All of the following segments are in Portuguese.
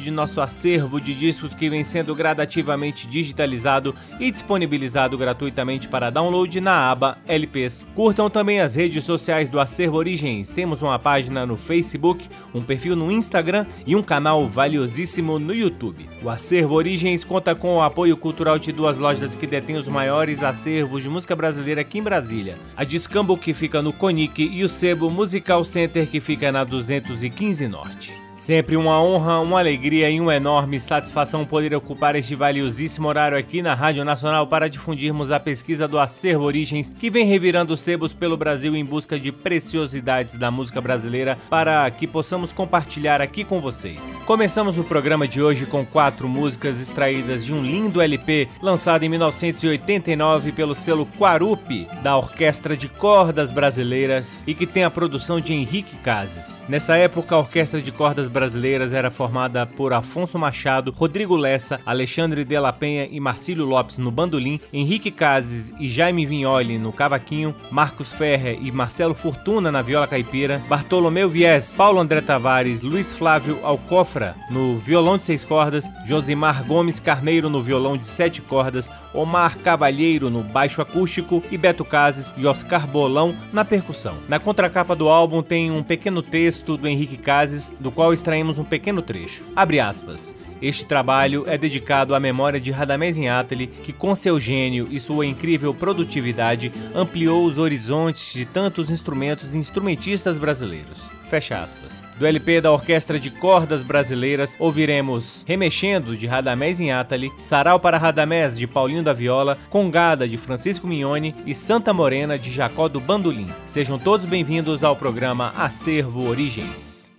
de nosso acervo de discos que vem sendo gradativamente digitalizado e disponibilizado gratuitamente para download na aba LPs. Curtam também as redes sociais do Acervo Origens. Temos uma página no Facebook, um perfil no Instagram e um canal valiosíssimo no YouTube. O Acervo Origens conta com o apoio cultural de duas lojas que detêm os maiores acervos de música brasileira aqui em Brasília. A Discambo, que fica no Conic, e o Sebo Musical Center, que fica na 215 Norte. Sempre uma honra, uma alegria e uma enorme satisfação poder ocupar este valiosíssimo horário aqui na Rádio Nacional para difundirmos a pesquisa do Acervo Origens, que vem revirando sebos pelo Brasil em busca de preciosidades da música brasileira para que possamos compartilhar aqui com vocês. Começamos o programa de hoje com quatro músicas extraídas de um lindo LP lançado em 1989 pelo selo Quarupi, da Orquestra de Cordas Brasileiras e que tem a produção de Henrique Cases. Nessa época, a Orquestra de Cordas brasileiras era formada por Afonso Machado, Rodrigo Lessa, Alexandre de la Penha e Marcílio Lopes no bandolim, Henrique Cases e Jaime Vignoli no cavaquinho, Marcos Ferrer e Marcelo Fortuna na viola caipira, Bartolomeu Vies, Paulo André Tavares, Luiz Flávio Alcofra no violão de seis cordas, Josimar Gomes Carneiro no violão de sete cordas, Omar Cavalheiro no baixo acústico e Beto Cases e Oscar Bolão na percussão. Na contracapa do álbum tem um pequeno texto do Henrique Cases, do qual extraímos um pequeno trecho. Abre aspas. Este trabalho é dedicado à memória de Radamés Inátali, que com seu gênio e sua incrível produtividade ampliou os horizontes de tantos instrumentos e instrumentistas brasileiros. Fecha aspas. Do LP da Orquestra de Cordas Brasileiras, ouviremos Remexendo, de Radamés Inátali, Sarau para Radamés, de Paulinho da Viola, Congada, de Francisco Mignone e Santa Morena, de Jacó do Bandolim. Sejam todos bem-vindos ao programa Acervo Origens.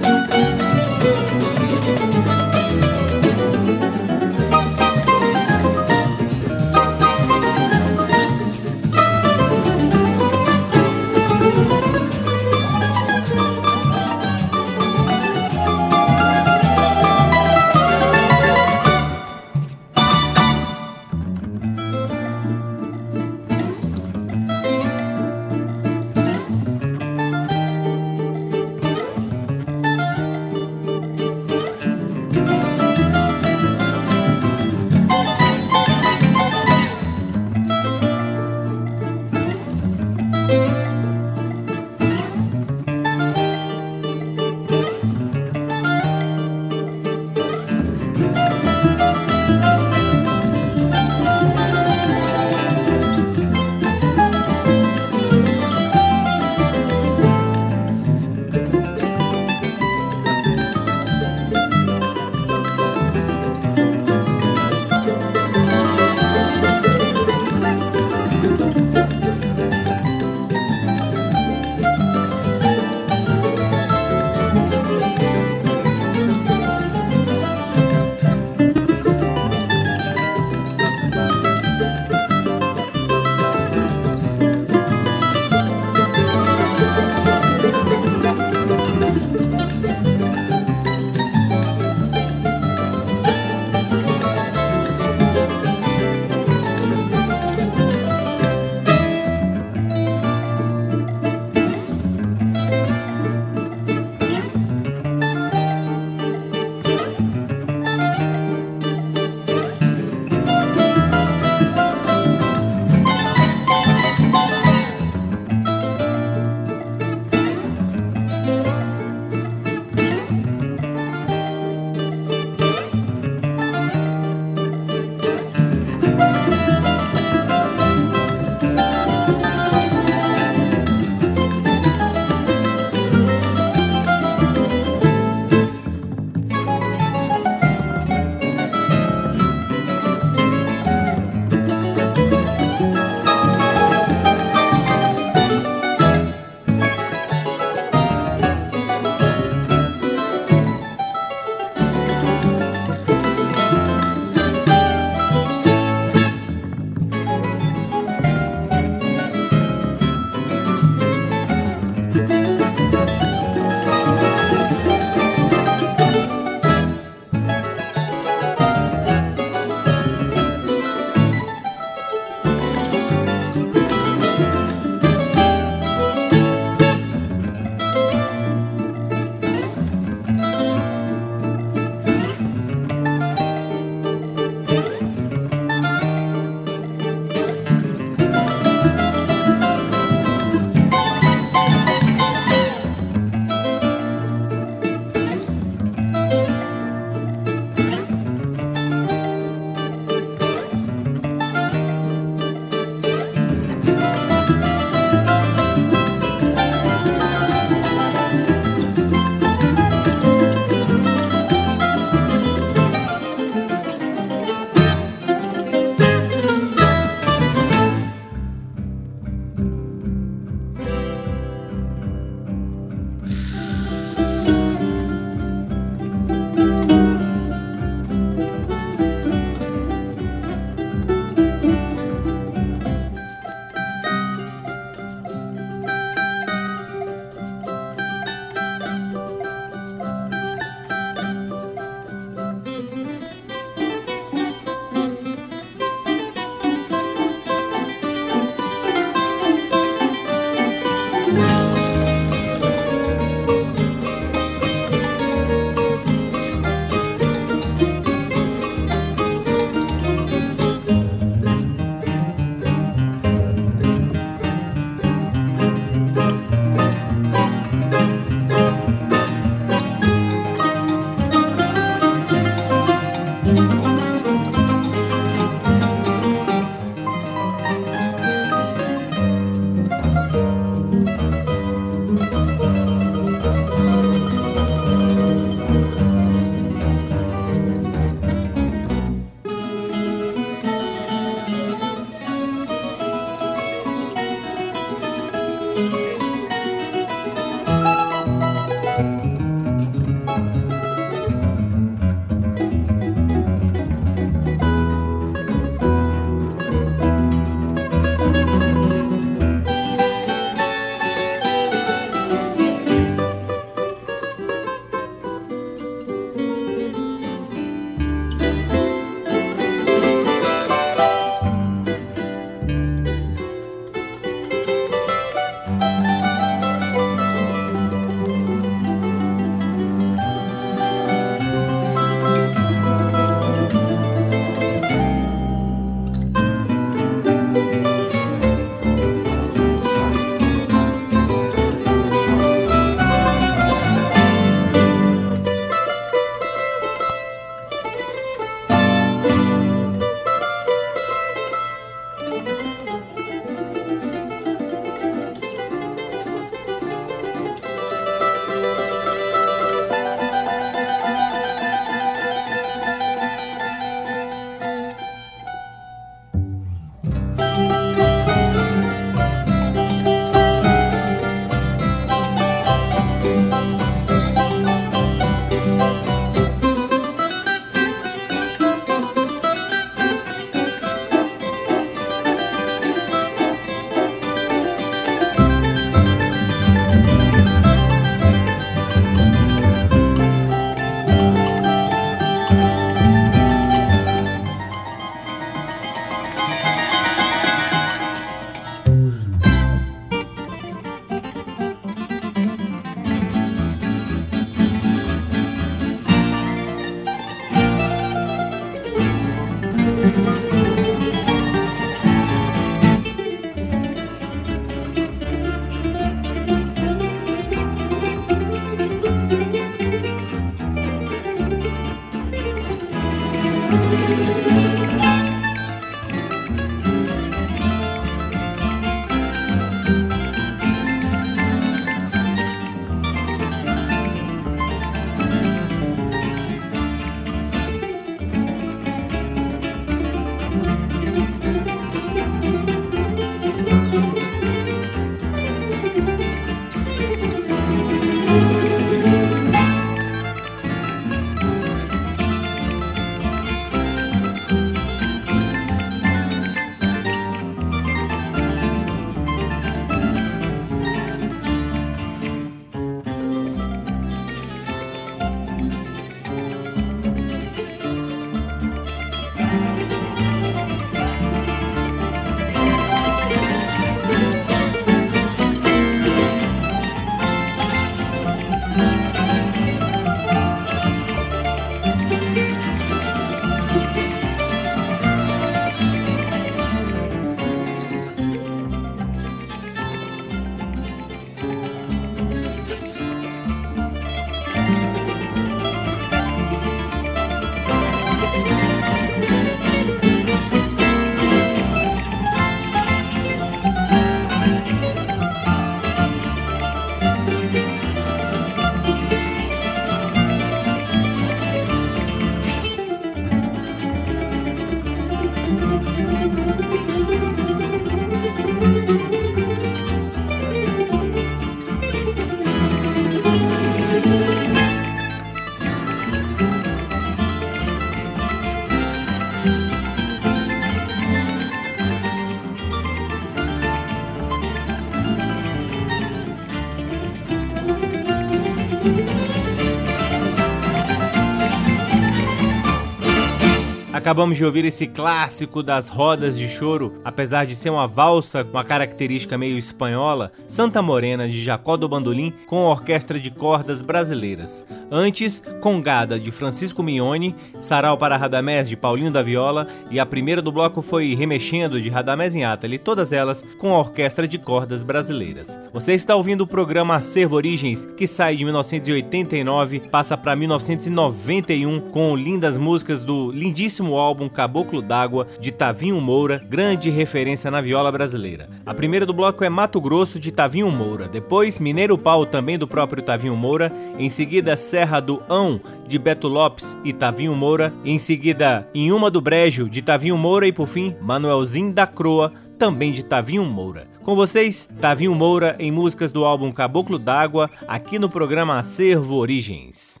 Acabamos de ouvir esse clássico das rodas de choro, apesar de ser uma valsa com a característica meio espanhola, Santa Morena de Jacó do Bandolim com a orquestra de cordas brasileiras. Antes, Congada de Francisco Mione, Sarau para Radamés de Paulinho da Viola e a primeira do bloco foi Remexendo de Radamés em Atali, todas elas com a orquestra de cordas brasileiras. Você está ouvindo o programa Acervo Origens, que sai de 1989, passa para 1991 com lindas músicas do lindíssimo álbum Caboclo d'Água de Tavinho Moura, grande referência na viola brasileira. A primeira do bloco é Mato Grosso de Tavinho Moura, depois Mineiro Pau também do próprio Tavinho Moura, em seguida Serra do Ão de Beto Lopes e Tavinho Moura, em seguida Em Uma do Brejo de Tavinho Moura e por fim Manuelzinho da Croa também de Tavinho Moura. Com vocês, Tavinho Moura em músicas do álbum Caboclo d'Água, aqui no programa Acervo Origens.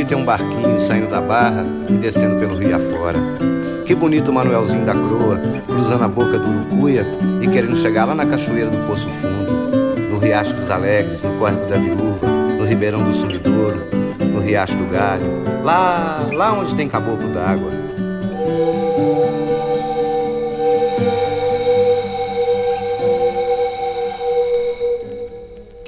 Bonito é um barquinho saindo da barra e descendo pelo rio afora. Que bonito o Manuelzinho da Croa, cruzando a boca do Urucuia e querendo chegar lá na cachoeira do Poço Fundo, no Riacho dos Alegres, no Córrego da Viúva, no Ribeirão do Sumidouro, no Riacho do Galho, lá, lá onde tem caboclo d'água.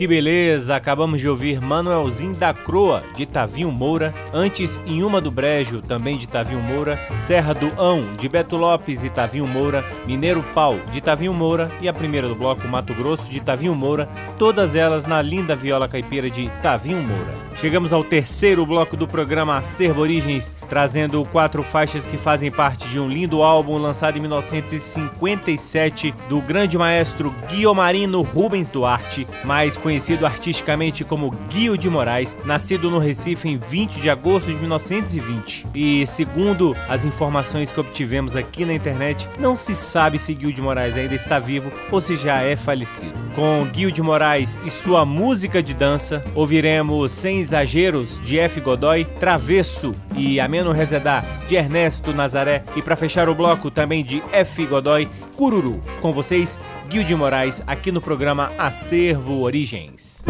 Que beleza! Acabamos de ouvir Manuelzinho da Croa, de Tavinho Moura, antes Inhuma do Brejo, também de Tavinho Moura, Serra do Ão, de Beto Lopes e Tavinho Moura, Mineiro Pau, de Tavinho Moura. E a primeira do bloco Mato Grosso, de Tavinho Moura, todas elas na linda viola caipira de Tavinho Moura. Chegamos ao terceiro bloco do programa Acervo Origens, trazendo quatro faixas que fazem parte de um lindo álbum lançado em 1957 do grande maestro Guilhermino Rubens Duarte, mais conhecido conhecido artisticamente como Guio de Moraes, nascido no Recife em 20 de agosto de 1920. E segundo as informações que obtivemos aqui na internet, não se sabe se Guio de Moraes ainda está vivo ou se já é falecido. Com Guio de Moraes e sua música de dança, ouviremos Sem Exageros de F. Godoy, Travesso e Ameno Rezedá de Ernesto Nazaré e para fechar o bloco também de F. Godoy, Cururu. Com vocês, Guil de Moraes, aqui no programa Acervo Origens.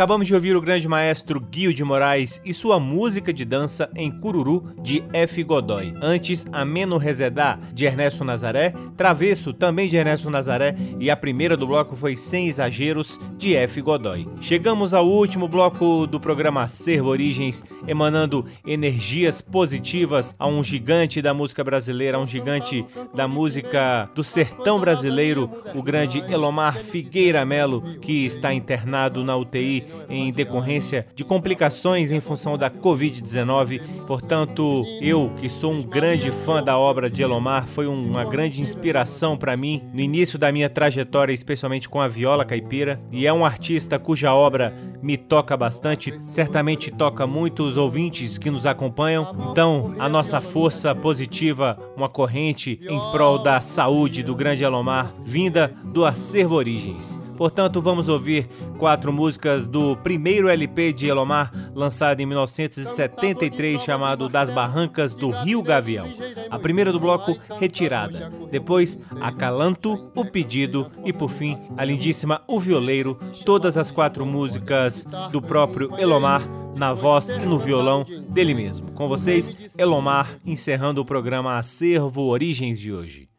Acabamos de ouvir o grande maestro Guio de Moraes e sua música de dança em Cururu, de F. Godoy. Antes, Ameno Rezedá, de Ernesto Nazaré, Travesso, também de Ernesto Nazaré, e a primeira do bloco foi Sem Exageros, de F. Godoy. Chegamos ao último bloco do programa Servo Origens, emanando energias positivas a um gigante da música brasileira, a um gigante da música do sertão brasileiro, o grande Elomar Figueira Melo, que está internado na UTI em decorrência de complicações em função da Covid-19. Portanto, eu, que sou um grande fã da obra de Elomar, foi uma grande inspiração para mim no início da minha trajetória, especialmente com a viola caipira, e é um artista cuja obra me toca bastante, certamente toca muitos ouvintes que nos acompanham. Então, a nossa força positiva, uma corrente em prol da saúde do grande Elomar, vinda do acervo Origens. Portanto, vamos ouvir quatro músicas do primeiro LP de Elomar, lançado em 1973, chamado Das Barrancas do Rio Gavião. A primeira do bloco, Retirada. Depois, Acalanto, O Pedido e, por fim, a lindíssima O Violeiro. Todas as quatro músicas do próprio Elomar na voz e no violão dele mesmo. Com vocês, Elomar, encerrando o programa Acervo Origens de hoje.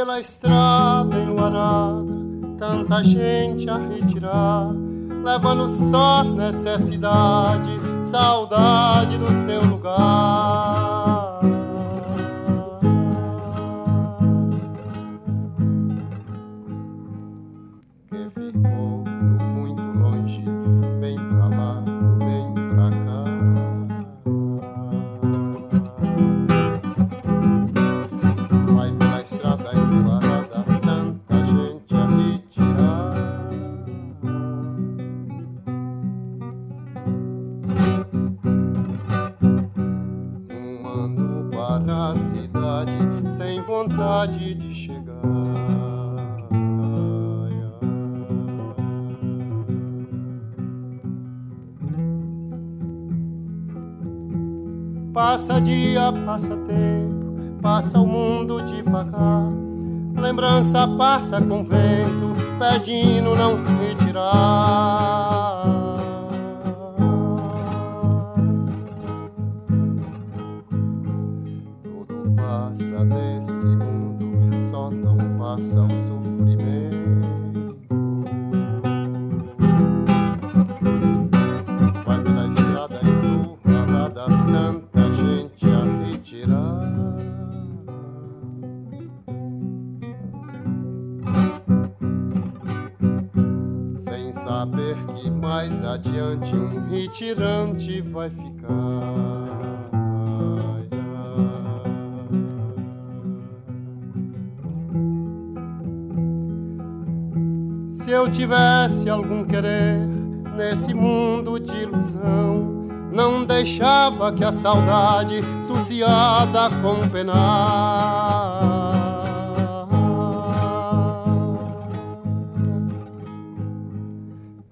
Pela estrada enluarada, tanta gente a retirar, levando só necessidade, saudade do seu lugar. De chegar. Passa dia, passa tempo, passa o mundo devagar. Lembrança passa com vento, pedindo não retirar. Tudo passa só não passa o sofrimento. Vai pela estrada encurralada, tanta gente a retirar. Sem saber que mais adiante um retirante vai ficar. Se eu tivesse algum querer nesse mundo de ilusão, não deixava que a saudade suciada com penar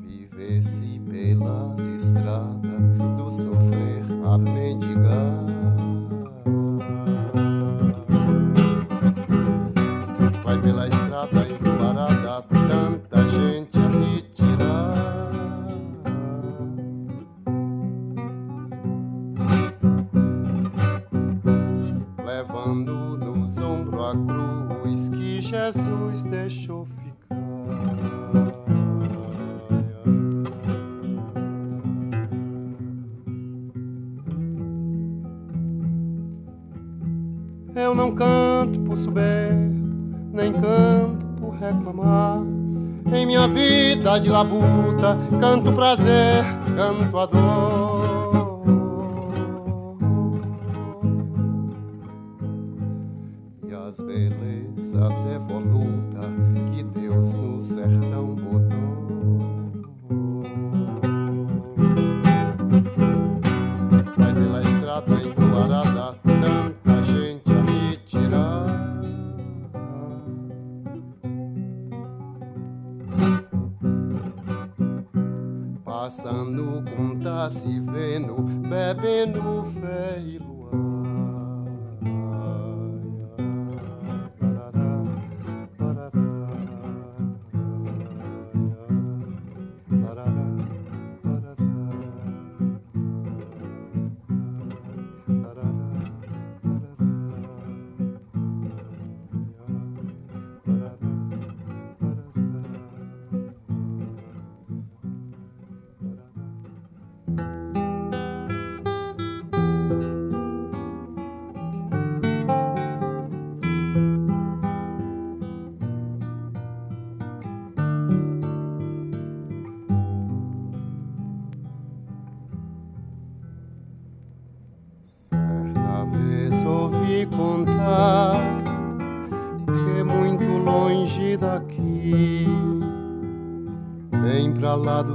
vivesse pelas estradas do sofrer a mendigar. Vai pela estrada labuta, canto prazer, canto a dor. Com tá se vendo, bebendo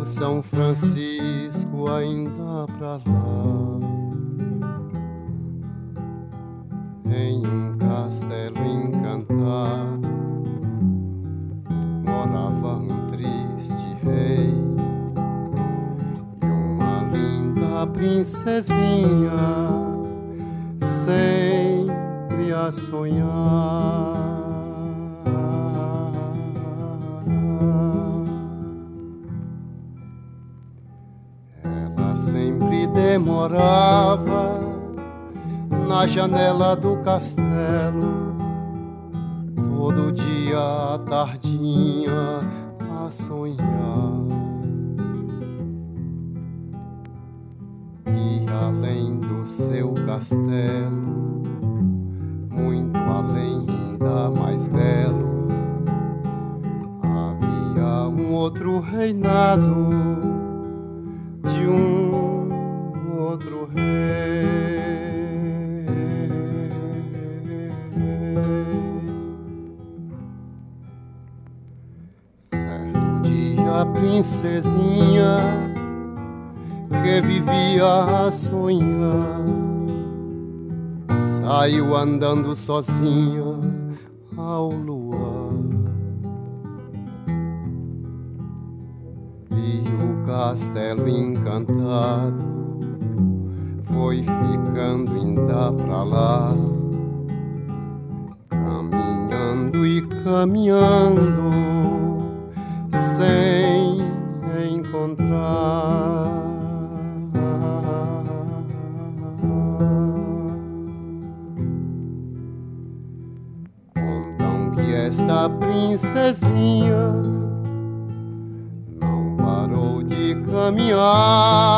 São Francisco, ainda pra lá, em um castelo encantado, morava um triste rei e uma linda princesinha do castelo, sozinha ao luar. E o castelo encantado foi ficando ainda pra lá, caminhando e caminhando sem encontrar. Esta princesinha não parou de caminhar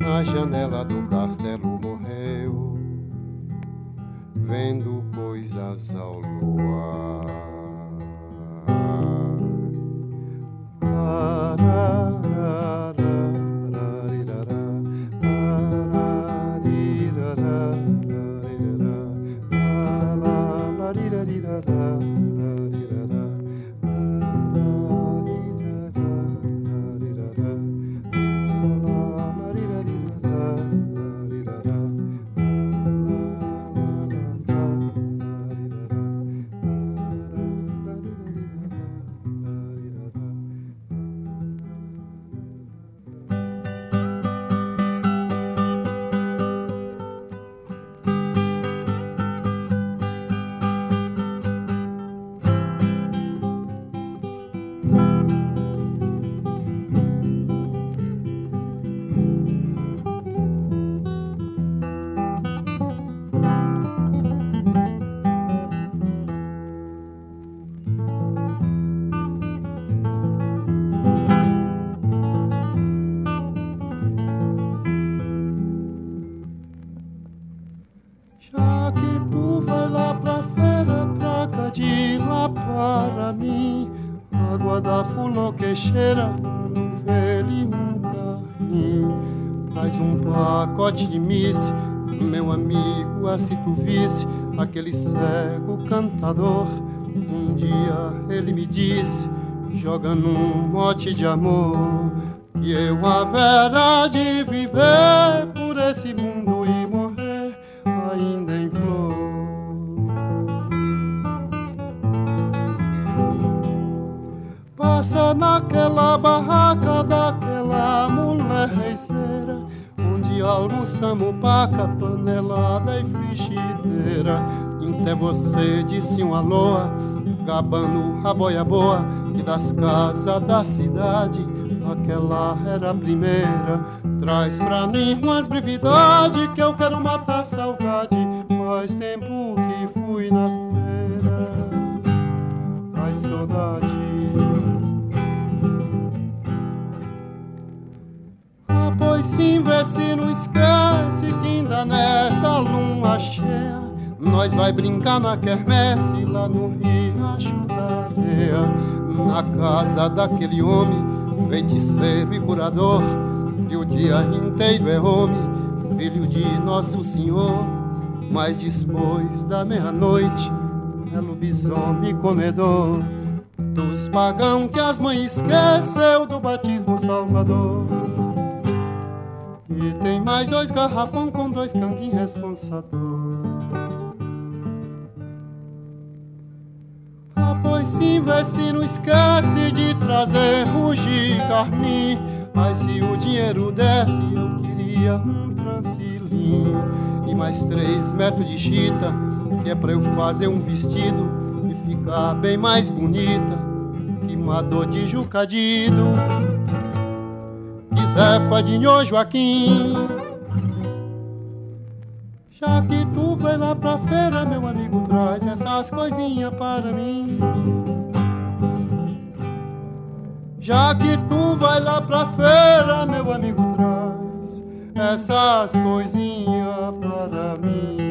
na janela do castelo morreu, vendo coisas ao luar. Cheira um velho e um carrinho. Faz um pacote de misse, meu amigo, assim tu visse aquele cego cantador. Um dia ele me disse, joga num mote de amor, que eu haverá de viver por esse mundo naquela barraca daquela mulher reiceira, onde almoçamos paca, panelada e frigideira. Até você disse um alô, gabando a boia boa, e das casas da cidade, aquela era a primeira. Traz pra mim umas brevidade que eu quero matar a saudade. Faz tempo que fui na feira. Ai, saudade. Pois sim, vê se não esquece que ainda nessa lua cheia Nós vai brincar na quermesse lá no riacho da areia Na casa daquele homem, feiticeiro e curador Que o dia inteiro é homem, filho de Nosso Senhor. Mas depois da meia-noite é lobisomem comedor Dos pagão que as mães esqueceu do batismo salvador e tem mais dois garrafão com dois canguinhos responsador. Ah, pois sim, vê se não esquece de trazer rugi carmim. Mas se o dinheiro desce, eu queria um transilim e mais três metros de chita, que é pra eu fazer um vestido e ficar bem mais bonita que uma dor de jucadido. Zefa de Nhô Joaquim. Já que tu vai lá pra feira, meu amigo, traz essas coisinhas para mim. Já que tu vai lá pra feira, meu amigo, traz essas coisinhas para mim.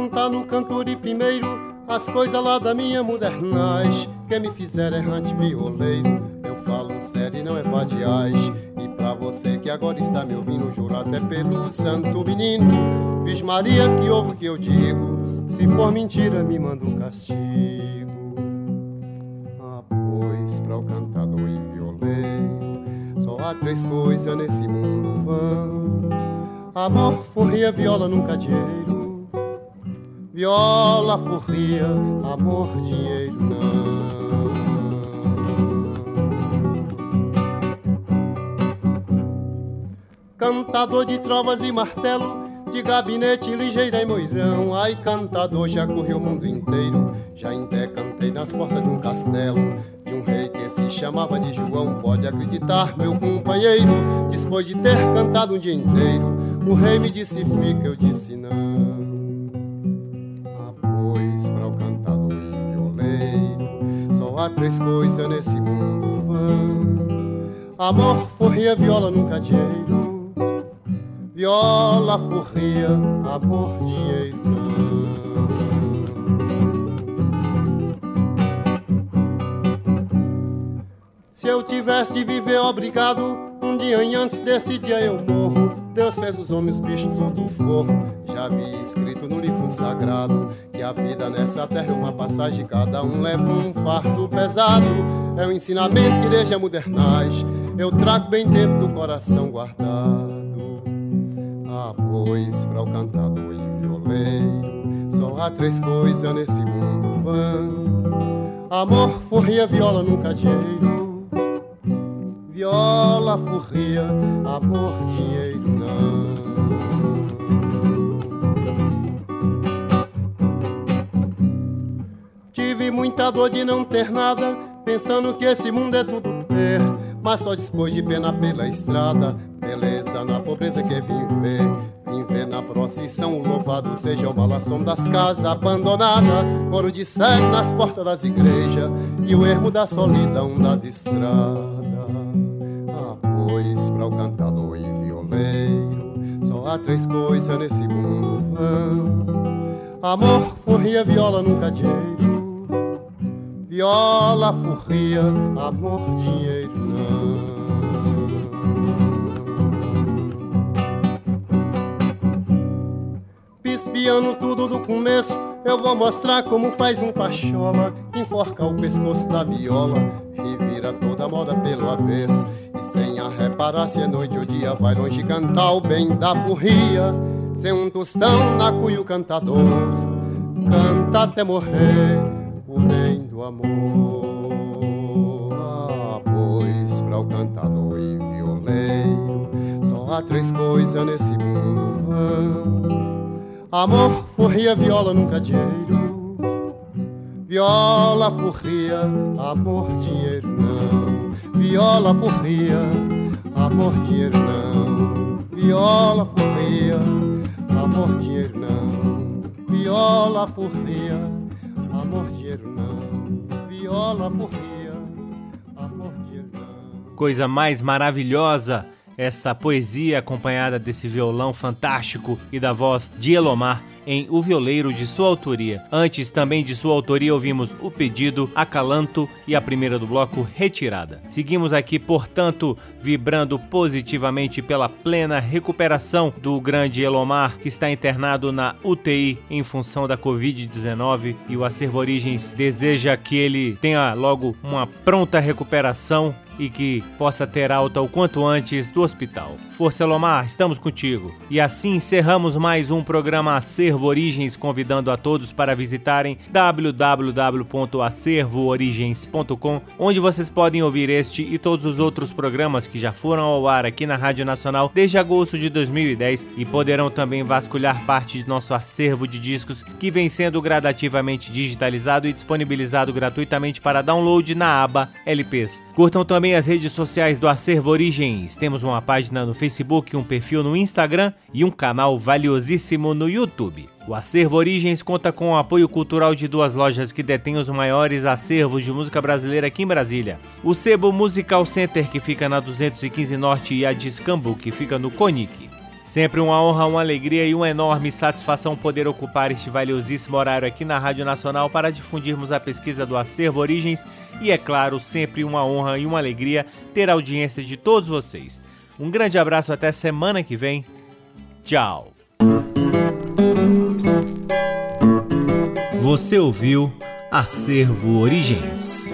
Cantar no cantor e primeiro as coisas lá da minha modernais. Quem me fizer errante violeiro, eu falo sério e não é vadiais. E pra você que agora está me ouvindo, juro até pelo santo menino, Viz Maria que ouve o que eu digo, se for mentira me manda um castigo. Ah, pois pra o cantador e violeiro, só há três coisas nesse mundo vão Amor, forria, viola, nunca dinheiro. Viola, forria, amor, dinheiro não. Cantador de trovas e martelo, de gabinete ligeira e moirão. Ai, cantador, já correu o mundo inteiro. Já até cantei nas portas de um castelo de um rei que se chamava de João. Pode acreditar, meu companheiro, depois de ter cantado um dia inteiro, o rei me disse fica, eu disse não. Há três coisas nesse mundo vão: amor, forria, viola, nunca dinheiro. Viola, forria, amor, dinheiro. Se eu tivesse de viver obrigado, um dia antes desse dia eu morro. Deus fez os homens, bichos, tudo forro. Já vi escrito no livro sagrado que a vida nessa terra é uma passagem, cada um leva um fardo pesado. É um ensinamento que desde a modernais eu trago bem dentro do coração guardado. Ah, pois, para o cantador e violeiro, só há três coisas nesse mundo vão: amor, forria, viola, nunca dinheiro viola, furria, amor, dinheiro não. Muita dor de não ter nada, pensando que esse mundo é tudo ter. Mas só depois de pena pela estrada, beleza na pobreza que vim ver. Vim ver na procissão louvado seja o balação das casas abandonadas, coro de cego nas portas das igrejas e o ermo da solidão das estradas para o cantador e violeiro. Só há três coisas nesse mundo vão: amor, forria, viola, nunca dinheiro. Viola, forria, amor, dinheiro não. Pispiando tudo do começo, eu vou mostrar como faz um pachola. Enforca o pescoço da viola e vira toda a moda pelo avesso. E sem a reparar se é noite ou dia vai longe cantar o bem da furria Sem um tostão na cuia o cantador Canta até morrer o bem amor Ah, pois para o cantador e violeiro Só há três coisas nesse mundo vão Amor, furria, viola, nunca dinheiro Viola, furria, amor, dinheiro não viola forria, amor dinheiro não. Viola forria, amor dinheiro não. Viola forria, amor dinheiro não. Viola forria, amor dinheiro não. Coisa mais maravilhosa essa poesia acompanhada desse violão fantástico e da voz de Elomar em O Violeiro de sua autoria. Antes também de sua autoria ouvimos O Pedido, Acalanto e a primeira do bloco Retirada. Seguimos aqui, portanto, vibrando positivamente pela plena recuperação do grande Elomar que está internado na UTI em função da Covid-19 e o Acervo Origens deseja que ele tenha logo uma pronta recuperação e que possa ter alta o quanto antes do hospital. Força Lomar, estamos contigo. E assim encerramos mais um programa Acervo Origens, convidando a todos para visitarem www.acervoorigens.com, onde vocês podem ouvir este e todos os outros programas que já foram ao ar aqui na Rádio Nacional desde agosto de 2010 e poderão também vasculhar parte de nosso acervo de discos que vem sendo gradativamente digitalizado e disponibilizado gratuitamente para download na aba LPs. Curtam também as redes sociais do Acervo Origens. Temos uma página no Facebook um perfil no Instagram e um canal valiosíssimo no YouTube. O Acervo Origens conta com o apoio cultural de duas lojas que detêm os maiores acervos de música brasileira aqui em Brasília. O Sebo Musical Center, que fica na 215 Norte, e a Discambu, que fica no Conic. Sempre uma honra, uma alegria e uma enorme satisfação poder ocupar este valiosíssimo horário aqui na Rádio Nacional para difundirmos a pesquisa do acervo Origens e, é claro, sempre uma honra e uma alegria ter a audiência de todos vocês. Um grande abraço até semana que vem. Tchau. Você ouviu Acervo Origens.